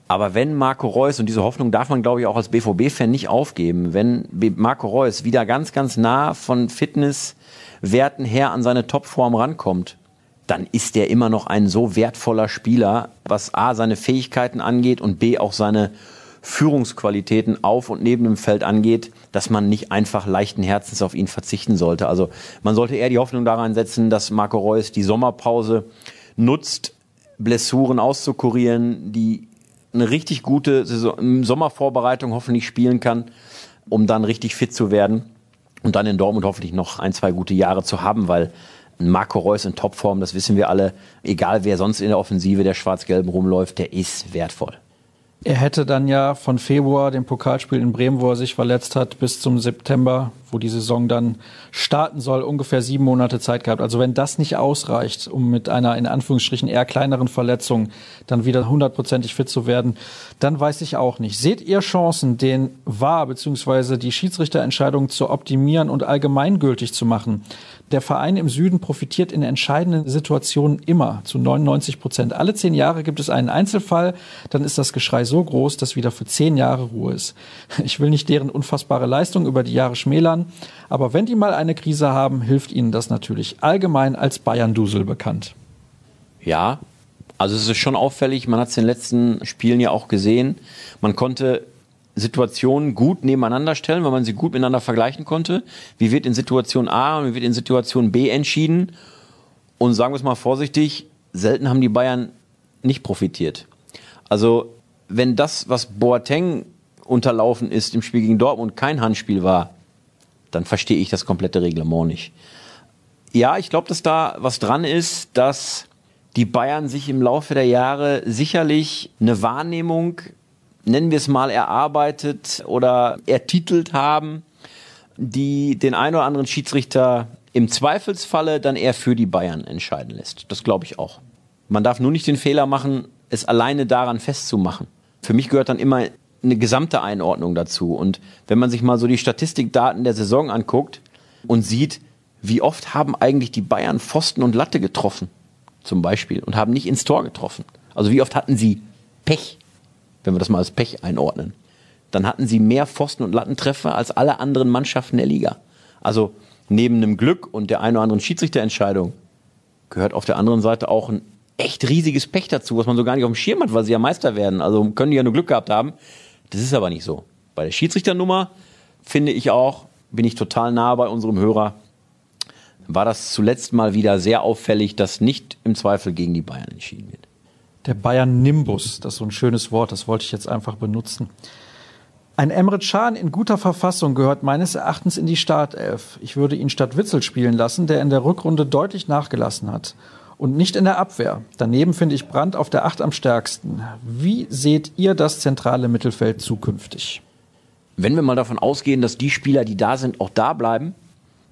Aber wenn Marco Reus, und diese Hoffnung darf man, glaube ich, auch als BVB-Fan nicht aufgeben, wenn Marco Reus wieder ganz, ganz nah von Fitnesswerten her an seine Topform rankommt, dann ist er immer noch ein so wertvoller Spieler, was A, seine Fähigkeiten angeht und B, auch seine Führungsqualitäten auf und neben dem Feld angeht, dass man nicht einfach leichten Herzens auf ihn verzichten sollte. Also man sollte eher die Hoffnung daran setzen, dass Marco Reus die Sommerpause nutzt, Blessuren auszukurieren, die eine richtig gute Saison, Sommervorbereitung hoffentlich spielen kann, um dann richtig fit zu werden und dann in Dortmund hoffentlich noch ein, zwei gute Jahre zu haben, weil Marco Reus in Topform, das wissen wir alle. Egal wer sonst in der Offensive der Schwarz-Gelben rumläuft, der ist wertvoll. Er hätte dann ja von Februar, dem Pokalspiel in Bremen, wo er sich verletzt hat, bis zum September, wo die Saison dann starten soll, ungefähr sieben Monate Zeit gehabt. Also wenn das nicht ausreicht, um mit einer in Anführungsstrichen eher kleineren Verletzung dann wieder hundertprozentig fit zu werden, dann weiß ich auch nicht. Seht ihr Chancen, den Wahr bzw. die Schiedsrichterentscheidung zu optimieren und allgemeingültig zu machen? Der Verein im Süden profitiert in entscheidenden Situationen immer zu 99 Prozent. Alle zehn Jahre gibt es einen Einzelfall, dann ist das Geschrei so groß, dass wieder für zehn Jahre Ruhe ist. Ich will nicht deren unfassbare Leistung über die Jahre schmälern, aber wenn die mal eine Krise haben, hilft ihnen das natürlich allgemein als Bayern-Dusel bekannt. Ja, also es ist schon auffällig, man hat es in den letzten Spielen ja auch gesehen. Man konnte Situationen gut nebeneinander stellen, weil man sie gut miteinander vergleichen konnte. Wie wird in Situation A und wie wird in Situation B entschieden? Und sagen wir es mal vorsichtig, selten haben die Bayern nicht profitiert. Also, wenn das, was Boateng unterlaufen ist im Spiel gegen Dortmund, kein Handspiel war, dann verstehe ich das komplette Reglement nicht. Ja, ich glaube, dass da was dran ist, dass die Bayern sich im Laufe der Jahre sicherlich eine Wahrnehmung nennen wir es mal, erarbeitet oder ertitelt haben, die den einen oder anderen Schiedsrichter im Zweifelsfalle dann eher für die Bayern entscheiden lässt. Das glaube ich auch. Man darf nur nicht den Fehler machen, es alleine daran festzumachen. Für mich gehört dann immer eine gesamte Einordnung dazu. Und wenn man sich mal so die Statistikdaten der Saison anguckt und sieht, wie oft haben eigentlich die Bayern Pfosten und Latte getroffen, zum Beispiel, und haben nicht ins Tor getroffen. Also wie oft hatten sie Pech? Wenn wir das mal als Pech einordnen, dann hatten sie mehr Pfosten- und Lattentreffer als alle anderen Mannschaften der Liga. Also neben dem Glück und der einen oder anderen Schiedsrichterentscheidung gehört auf der anderen Seite auch ein echt riesiges Pech dazu, was man so gar nicht auf dem Schirm hat, weil sie ja Meister werden. Also können die ja nur Glück gehabt haben. Das ist aber nicht so. Bei der Schiedsrichternummer finde ich auch, bin ich total nah bei unserem Hörer, war das zuletzt mal wieder sehr auffällig, dass nicht im Zweifel gegen die Bayern entschieden wird. Der Bayern Nimbus, das ist so ein schönes Wort, das wollte ich jetzt einfach benutzen. Ein Emre Can in guter Verfassung gehört meines Erachtens in die Startelf. Ich würde ihn statt Witzel spielen lassen, der in der Rückrunde deutlich nachgelassen hat. Und nicht in der Abwehr. Daneben finde ich Brandt auf der Acht am stärksten. Wie seht ihr das zentrale Mittelfeld zukünftig? Wenn wir mal davon ausgehen, dass die Spieler, die da sind, auch da bleiben,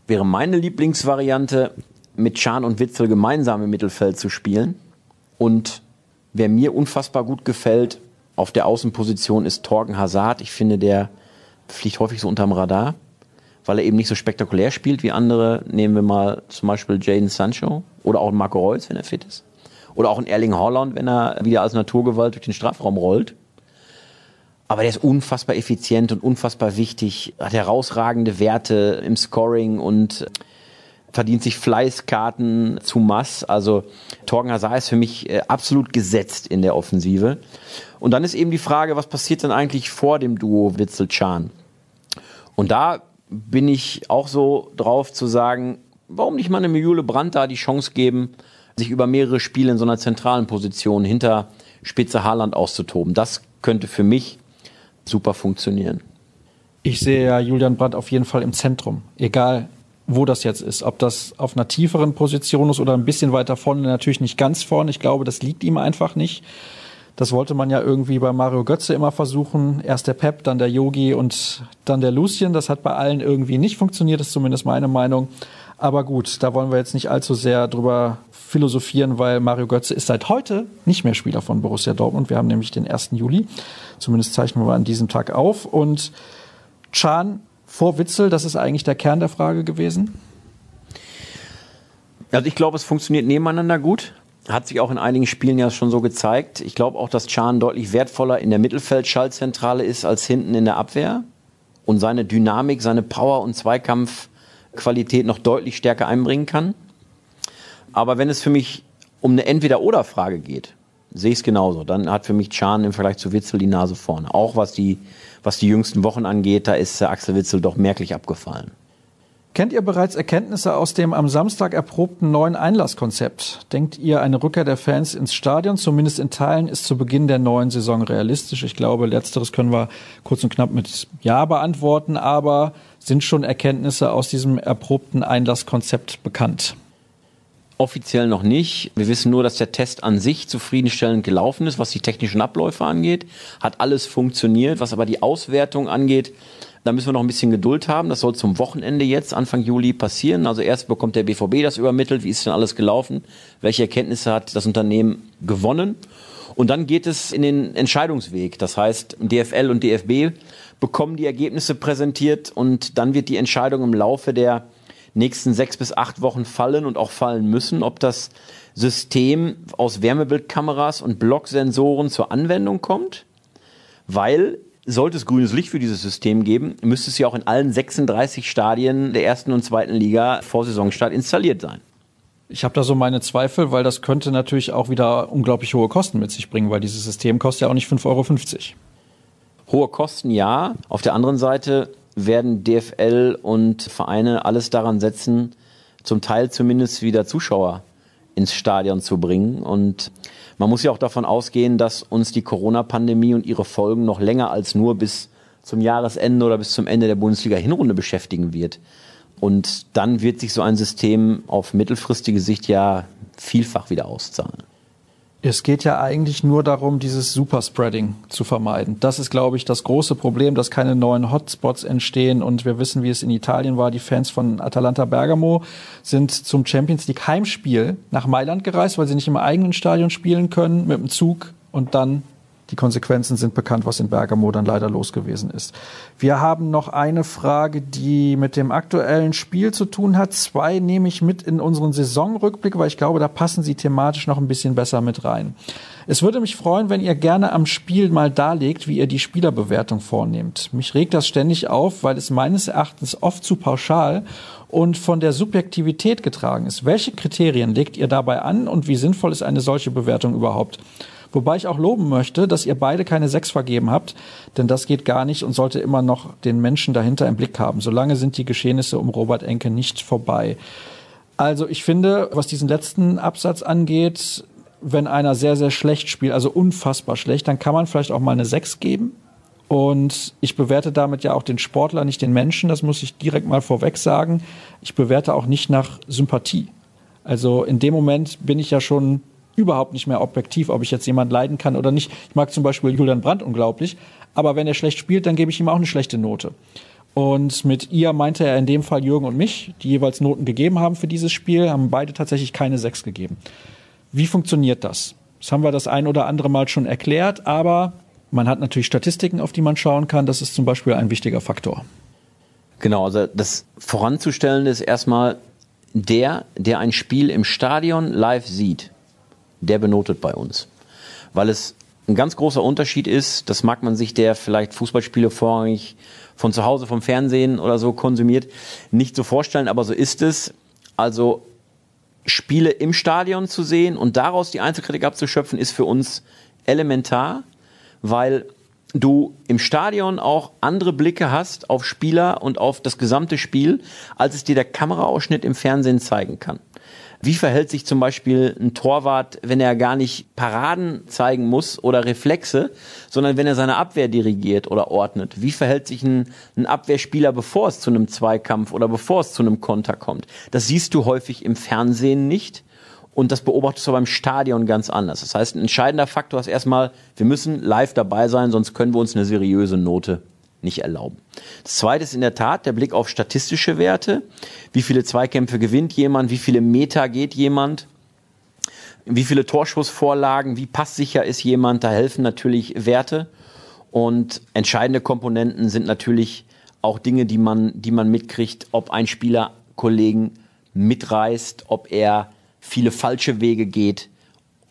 wäre meine Lieblingsvariante, mit Can und Witzel gemeinsam im Mittelfeld zu spielen und Wer mir unfassbar gut gefällt auf der Außenposition ist Torgen Hazard. Ich finde, der fliegt häufig so unterm Radar, weil er eben nicht so spektakulär spielt wie andere. Nehmen wir mal zum Beispiel Jaden Sancho oder auch Marco Reus, wenn er fit ist. Oder auch ein Erling Haaland, wenn er wieder als Naturgewalt durch den Strafraum rollt. Aber der ist unfassbar effizient und unfassbar wichtig, hat herausragende Werte im Scoring und verdient sich Fleißkarten zu Mass. Also Torgen Hazard ist für mich äh, absolut gesetzt in der Offensive. Und dann ist eben die Frage, was passiert denn eigentlich vor dem Duo Witzel-Chan? Und da bin ich auch so drauf zu sagen, warum nicht mal eine Jule Brandt da die Chance geben, sich über mehrere Spiele in so einer zentralen Position hinter Spitze Haaland auszutoben. Das könnte für mich super funktionieren. Ich sehe ja Julian Brandt auf jeden Fall im Zentrum. Egal, wo das jetzt ist. Ob das auf einer tieferen Position ist oder ein bisschen weiter vorne, natürlich nicht ganz vorne. Ich glaube, das liegt ihm einfach nicht. Das wollte man ja irgendwie bei Mario Götze immer versuchen. Erst der Pep, dann der Yogi und dann der Lucien. Das hat bei allen irgendwie nicht funktioniert, ist zumindest meine Meinung. Aber gut, da wollen wir jetzt nicht allzu sehr drüber philosophieren, weil Mario Götze ist seit heute nicht mehr Spieler von Borussia Dortmund. Wir haben nämlich den 1. Juli. Zumindest zeichnen wir an diesem Tag auf. Und Chan vor Witzel, das ist eigentlich der Kern der Frage gewesen? Also ich glaube, es funktioniert nebeneinander gut. Hat sich auch in einigen Spielen ja schon so gezeigt. Ich glaube auch, dass Chan deutlich wertvoller in der Mittelfeldschaltzentrale ist als hinten in der Abwehr und seine Dynamik, seine Power und Zweikampfqualität noch deutlich stärker einbringen kann. Aber wenn es für mich um eine Entweder-Oder-Frage geht, sehe ich es genauso. Dann hat für mich Chan im Vergleich zu Witzel die Nase vorne. Auch was die was die jüngsten Wochen angeht, da ist Axel Witzel doch merklich abgefallen. Kennt ihr bereits Erkenntnisse aus dem am Samstag erprobten neuen Einlasskonzept? Denkt ihr, eine Rückkehr der Fans ins Stadion, zumindest in Teilen, ist zu Beginn der neuen Saison realistisch? Ich glaube, letzteres können wir kurz und knapp mit Ja beantworten, aber sind schon Erkenntnisse aus diesem erprobten Einlasskonzept bekannt? Offiziell noch nicht. Wir wissen nur, dass der Test an sich zufriedenstellend gelaufen ist, was die technischen Abläufe angeht. Hat alles funktioniert. Was aber die Auswertung angeht, da müssen wir noch ein bisschen Geduld haben. Das soll zum Wochenende jetzt, Anfang Juli, passieren. Also erst bekommt der BVB das übermittelt. Wie ist denn alles gelaufen? Welche Erkenntnisse hat das Unternehmen gewonnen? Und dann geht es in den Entscheidungsweg. Das heißt, DFL und DFB bekommen die Ergebnisse präsentiert und dann wird die Entscheidung im Laufe der nächsten sechs bis acht Wochen fallen und auch fallen müssen, ob das System aus Wärmebildkameras und Blocksensoren zur Anwendung kommt, weil sollte es grünes Licht für dieses System geben, müsste es ja auch in allen 36 Stadien der ersten und zweiten Liga vor Saisonstart installiert sein. Ich habe da so meine Zweifel, weil das könnte natürlich auch wieder unglaublich hohe Kosten mit sich bringen, weil dieses System kostet ja auch nicht 5,50 Euro. Hohe Kosten ja. Auf der anderen Seite werden DFL und Vereine alles daran setzen, zum Teil zumindest wieder Zuschauer ins Stadion zu bringen. Und man muss ja auch davon ausgehen, dass uns die Corona-Pandemie und ihre Folgen noch länger als nur bis zum Jahresende oder bis zum Ende der Bundesliga-Hinrunde beschäftigen wird. Und dann wird sich so ein System auf mittelfristige Sicht ja vielfach wieder auszahlen. Es geht ja eigentlich nur darum, dieses Superspreading zu vermeiden. Das ist, glaube ich, das große Problem, dass keine neuen Hotspots entstehen. Und wir wissen, wie es in Italien war. Die Fans von Atalanta Bergamo sind zum Champions League Heimspiel nach Mailand gereist, weil sie nicht im eigenen Stadion spielen können, mit dem Zug und dann die Konsequenzen sind bekannt, was in Bergamo dann leider los gewesen ist. Wir haben noch eine Frage, die mit dem aktuellen Spiel zu tun hat. Zwei nehme ich mit in unseren Saisonrückblick, weil ich glaube, da passen sie thematisch noch ein bisschen besser mit rein. Es würde mich freuen, wenn ihr gerne am Spiel mal darlegt, wie ihr die Spielerbewertung vornehmt. Mich regt das ständig auf, weil es meines Erachtens oft zu pauschal und von der Subjektivität getragen ist. Welche Kriterien legt ihr dabei an und wie sinnvoll ist eine solche Bewertung überhaupt? Wobei ich auch loben möchte, dass ihr beide keine sechs vergeben habt, denn das geht gar nicht und sollte immer noch den Menschen dahinter im Blick haben. Solange sind die Geschehnisse um Robert Enke nicht vorbei. Also ich finde, was diesen letzten Absatz angeht, wenn einer sehr, sehr schlecht spielt, also unfassbar schlecht, dann kann man vielleicht auch mal eine sechs geben. Und ich bewerte damit ja auch den Sportler, nicht den Menschen. Das muss ich direkt mal vorweg sagen. Ich bewerte auch nicht nach Sympathie. Also in dem Moment bin ich ja schon überhaupt nicht mehr objektiv, ob ich jetzt jemand leiden kann oder nicht. Ich mag zum Beispiel Julian Brandt unglaublich, aber wenn er schlecht spielt, dann gebe ich ihm auch eine schlechte Note. Und mit ihr meinte er in dem Fall Jürgen und mich, die jeweils Noten gegeben haben für dieses Spiel, haben beide tatsächlich keine sechs gegeben. Wie funktioniert das? Das haben wir das ein oder andere Mal schon erklärt, aber man hat natürlich Statistiken, auf die man schauen kann. Das ist zum Beispiel ein wichtiger Faktor. Genau, also das voranzustellen ist erstmal der, der ein Spiel im Stadion live sieht der benotet bei uns. Weil es ein ganz großer Unterschied ist, das mag man sich, der vielleicht Fußballspiele vorrangig von zu Hause vom Fernsehen oder so konsumiert, nicht so vorstellen, aber so ist es. Also Spiele im Stadion zu sehen und daraus die Einzelkritik abzuschöpfen, ist für uns elementar, weil du im Stadion auch andere Blicke hast auf Spieler und auf das gesamte Spiel, als es dir der Kameraausschnitt im Fernsehen zeigen kann. Wie verhält sich zum Beispiel ein Torwart, wenn er gar nicht Paraden zeigen muss oder Reflexe, sondern wenn er seine Abwehr dirigiert oder ordnet? Wie verhält sich ein, ein Abwehrspieler, bevor es zu einem Zweikampf oder bevor es zu einem Konter kommt? Das siehst du häufig im Fernsehen nicht. Und das beobachtest du beim Stadion ganz anders. Das heißt, ein entscheidender Faktor ist erstmal, wir müssen live dabei sein, sonst können wir uns eine seriöse Note nicht erlauben. Das zweite ist in der Tat der Blick auf statistische Werte. Wie viele Zweikämpfe gewinnt jemand? Wie viele Meter geht jemand? Wie viele Torschussvorlagen? Wie passsicher ist jemand? Da helfen natürlich Werte. Und entscheidende Komponenten sind natürlich auch Dinge, die man, die man mitkriegt, ob ein Spieler Kollegen mitreißt, ob er viele falsche Wege geht,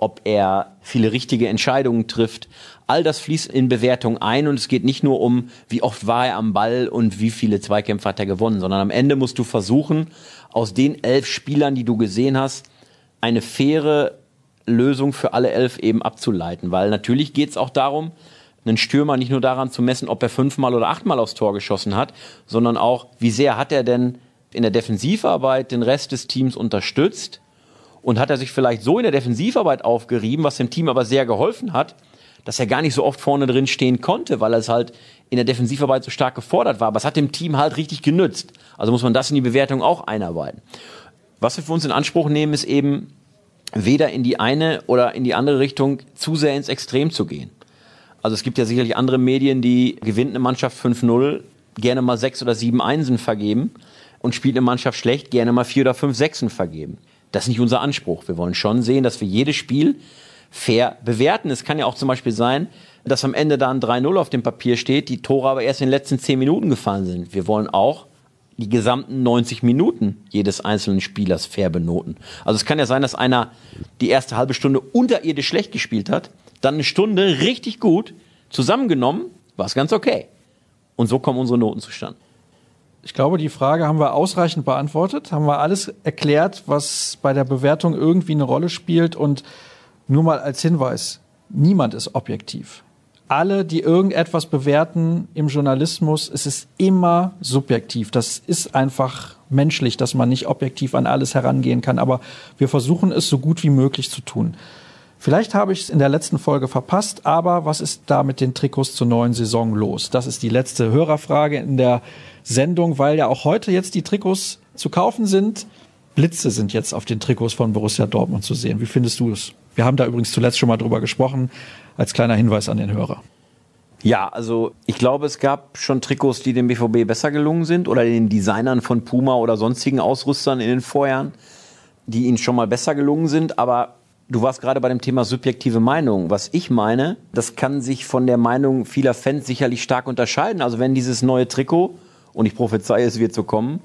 ob er viele richtige Entscheidungen trifft. All das fließt in Bewertung ein und es geht nicht nur um, wie oft war er am Ball und wie viele Zweikämpfe hat er gewonnen, sondern am Ende musst du versuchen, aus den elf Spielern, die du gesehen hast, eine faire Lösung für alle elf eben abzuleiten. Weil natürlich geht es auch darum, einen Stürmer nicht nur daran zu messen, ob er fünfmal oder achtmal aufs Tor geschossen hat, sondern auch, wie sehr hat er denn in der Defensivarbeit den Rest des Teams unterstützt und hat er sich vielleicht so in der Defensivarbeit aufgerieben, was dem Team aber sehr geholfen hat, dass er gar nicht so oft vorne drin stehen konnte, weil er es halt in der Defensivarbeit so stark gefordert war. Aber es hat dem Team halt richtig genützt. Also muss man das in die Bewertung auch einarbeiten. Was wir für uns in Anspruch nehmen, ist eben weder in die eine oder in die andere Richtung zu sehr ins Extrem zu gehen. Also es gibt ja sicherlich andere Medien, die gewinnt eine Mannschaft 5-0, gerne mal sechs oder sieben Einsen vergeben und spielt eine Mannschaft schlecht, gerne mal vier oder fünf Sechsen vergeben. Das ist nicht unser Anspruch. Wir wollen schon sehen, dass wir jedes Spiel fair bewerten. Es kann ja auch zum Beispiel sein, dass am Ende da ein 3-0 auf dem Papier steht, die Tore aber erst in den letzten 10 Minuten gefallen sind. Wir wollen auch die gesamten 90 Minuten jedes einzelnen Spielers fair benoten. Also es kann ja sein, dass einer die erste halbe Stunde unterirdisch schlecht gespielt hat, dann eine Stunde richtig gut, zusammengenommen war es ganz okay. Und so kommen unsere Noten zustande. Ich glaube, die Frage haben wir ausreichend beantwortet, haben wir alles erklärt, was bei der Bewertung irgendwie eine Rolle spielt und nur mal als Hinweis, niemand ist objektiv. Alle, die irgendetwas bewerten im Journalismus, es ist immer subjektiv. Das ist einfach menschlich, dass man nicht objektiv an alles herangehen kann, aber wir versuchen es so gut wie möglich zu tun. Vielleicht habe ich es in der letzten Folge verpasst, aber was ist da mit den Trikots zur neuen Saison los? Das ist die letzte Hörerfrage in der Sendung, weil ja auch heute jetzt die Trikots zu kaufen sind. Blitze sind jetzt auf den Trikots von Borussia Dortmund zu sehen. Wie findest du es? Wir haben da übrigens zuletzt schon mal drüber gesprochen, als kleiner Hinweis an den Hörer. Ja, also ich glaube, es gab schon Trikots, die dem BVB besser gelungen sind oder den Designern von Puma oder sonstigen Ausrüstern in den Vorjahren, die ihnen schon mal besser gelungen sind. Aber du warst gerade bei dem Thema subjektive Meinung. Was ich meine, das kann sich von der Meinung vieler Fans sicherlich stark unterscheiden. Also wenn dieses neue Trikot, und ich prophezeie, es wird so kommen,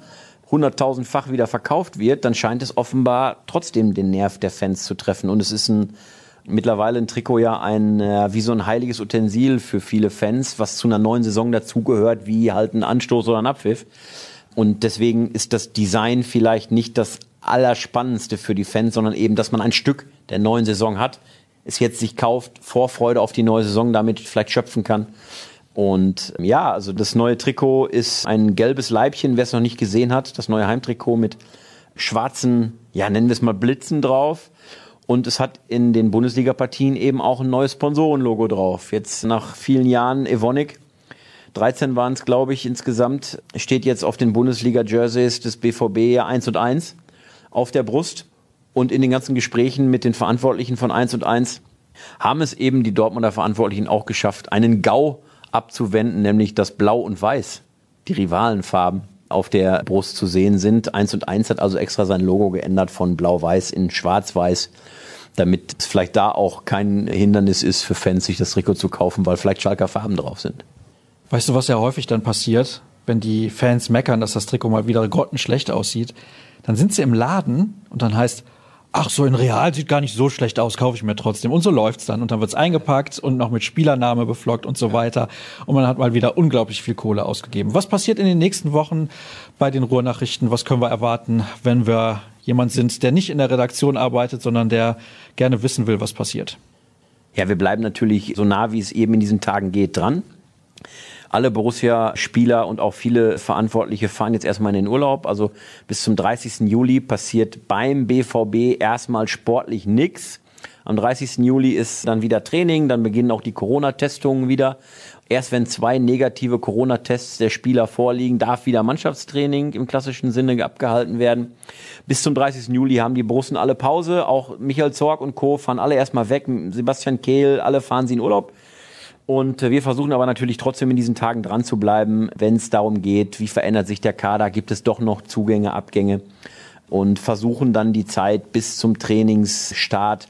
hunderttausendfach wieder verkauft wird, dann scheint es offenbar trotzdem den Nerv der Fans zu treffen. Und es ist ein, mittlerweile ein Trikot ja ein, äh, wie so ein heiliges Utensil für viele Fans, was zu einer neuen Saison dazugehört, wie halt ein Anstoß oder ein Abpfiff. Und deswegen ist das Design vielleicht nicht das Allerspannendste für die Fans, sondern eben, dass man ein Stück der neuen Saison hat, es jetzt sich kauft, Vorfreude auf die neue Saison damit vielleicht schöpfen kann. Und ja, also das neue Trikot ist ein gelbes Leibchen, wer es noch nicht gesehen hat. Das neue Heimtrikot mit schwarzen, ja, nennen wir es mal Blitzen drauf. Und es hat in den Bundesliga-Partien eben auch ein neues Sponsorenlogo drauf. Jetzt nach vielen Jahren Evonik, 13 waren es, glaube ich, insgesamt, steht jetzt auf den Bundesliga-Jerseys des BVB 1 und 1 auf der Brust. Und in den ganzen Gesprächen mit den Verantwortlichen von 1 und 1 haben es eben die Dortmunder Verantwortlichen auch geschafft, einen GAU abzuwenden, nämlich dass Blau und Weiß, die Rivalenfarben, auf der Brust zu sehen sind. Eins und eins hat also extra sein Logo geändert von Blau-Weiß in Schwarz-Weiß, damit es vielleicht da auch kein Hindernis ist für Fans, sich das Trikot zu kaufen, weil vielleicht Schalker Farben drauf sind. Weißt du, was ja häufig dann passiert, wenn die Fans meckern, dass das Trikot mal wieder grottenschlecht aussieht? Dann sind sie im Laden und dann heißt, ach so, in Real sieht gar nicht so schlecht aus, kaufe ich mir trotzdem. Und so läuft's dann. Und dann wird's eingepackt und noch mit Spielername beflockt und so weiter. Und man hat mal wieder unglaublich viel Kohle ausgegeben. Was passiert in den nächsten Wochen bei den Ruhrnachrichten? Was können wir erwarten, wenn wir jemand sind, der nicht in der Redaktion arbeitet, sondern der gerne wissen will, was passiert? Ja, wir bleiben natürlich so nah, wie es eben in diesen Tagen geht, dran. Alle Borussia-Spieler und auch viele Verantwortliche fahren jetzt erstmal in den Urlaub. Also bis zum 30. Juli passiert beim BVB erstmal sportlich nichts. Am 30. Juli ist dann wieder Training, dann beginnen auch die Corona-Testungen wieder. Erst wenn zwei negative Corona-Tests der Spieler vorliegen, darf wieder Mannschaftstraining im klassischen Sinne abgehalten werden. Bis zum 30. Juli haben die Borussen alle Pause. Auch Michael Zorg und Co. fahren alle erstmal weg. Sebastian Kehl, alle fahren sie in Urlaub. Und wir versuchen aber natürlich trotzdem in diesen Tagen dran zu bleiben, wenn es darum geht, wie verändert sich der Kader, gibt es doch noch Zugänge, Abgänge und versuchen dann die Zeit bis zum Trainingsstart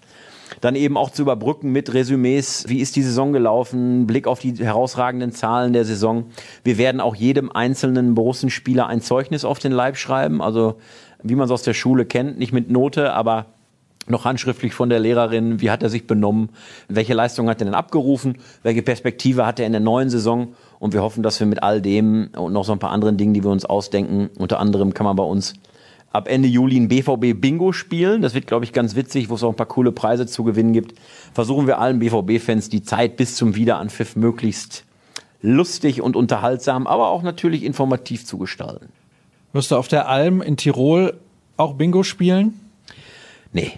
dann eben auch zu überbrücken mit Resümees. Wie ist die Saison gelaufen? Blick auf die herausragenden Zahlen der Saison. Wir werden auch jedem einzelnen Borussenspieler ein Zeugnis auf den Leib schreiben. Also, wie man es aus der Schule kennt, nicht mit Note, aber noch handschriftlich von der Lehrerin, wie hat er sich benommen, welche Leistung hat er denn abgerufen, welche Perspektive hat er in der neuen Saison und wir hoffen, dass wir mit all dem und noch so ein paar anderen Dingen, die wir uns ausdenken, unter anderem kann man bei uns ab Ende Juli ein BVB Bingo spielen. Das wird, glaube ich, ganz witzig, wo es auch ein paar coole Preise zu gewinnen gibt. Versuchen wir allen BVB-Fans die Zeit bis zum Wiederanpfiff möglichst lustig und unterhaltsam, aber auch natürlich informativ zu gestalten. Wirst du auf der Alm in Tirol auch Bingo spielen? Nee,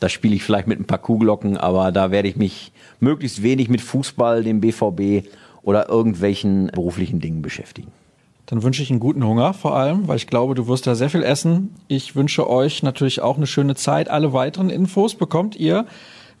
da spiele ich vielleicht mit ein paar Kuhglocken, aber da werde ich mich möglichst wenig mit Fußball, dem BVB oder irgendwelchen beruflichen Dingen beschäftigen. Dann wünsche ich einen guten Hunger vor allem, weil ich glaube, du wirst da sehr viel essen. Ich wünsche euch natürlich auch eine schöne Zeit. Alle weiteren Infos bekommt ihr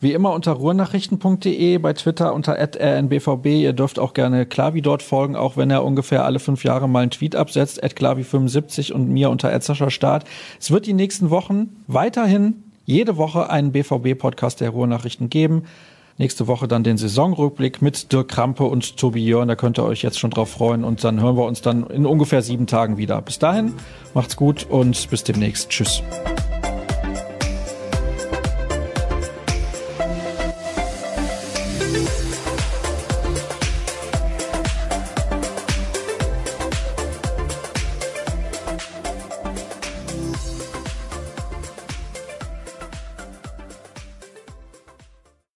wie immer unter ruhrnachrichten.de, bei Twitter unter rnbvb. Ihr dürft auch gerne Klavi dort folgen, auch wenn er ungefähr alle fünf Jahre mal einen Tweet absetzt, klavi75 und mir unter Start. Es wird die nächsten Wochen weiterhin jede Woche einen BVB-Podcast der Ruhrnachrichten geben. Nächste Woche dann den Saisonrückblick mit Dirk Krampe und Tobi Jörn. Da könnt ihr euch jetzt schon drauf freuen. Und dann hören wir uns dann in ungefähr sieben Tagen wieder. Bis dahin, macht's gut und bis demnächst. Tschüss.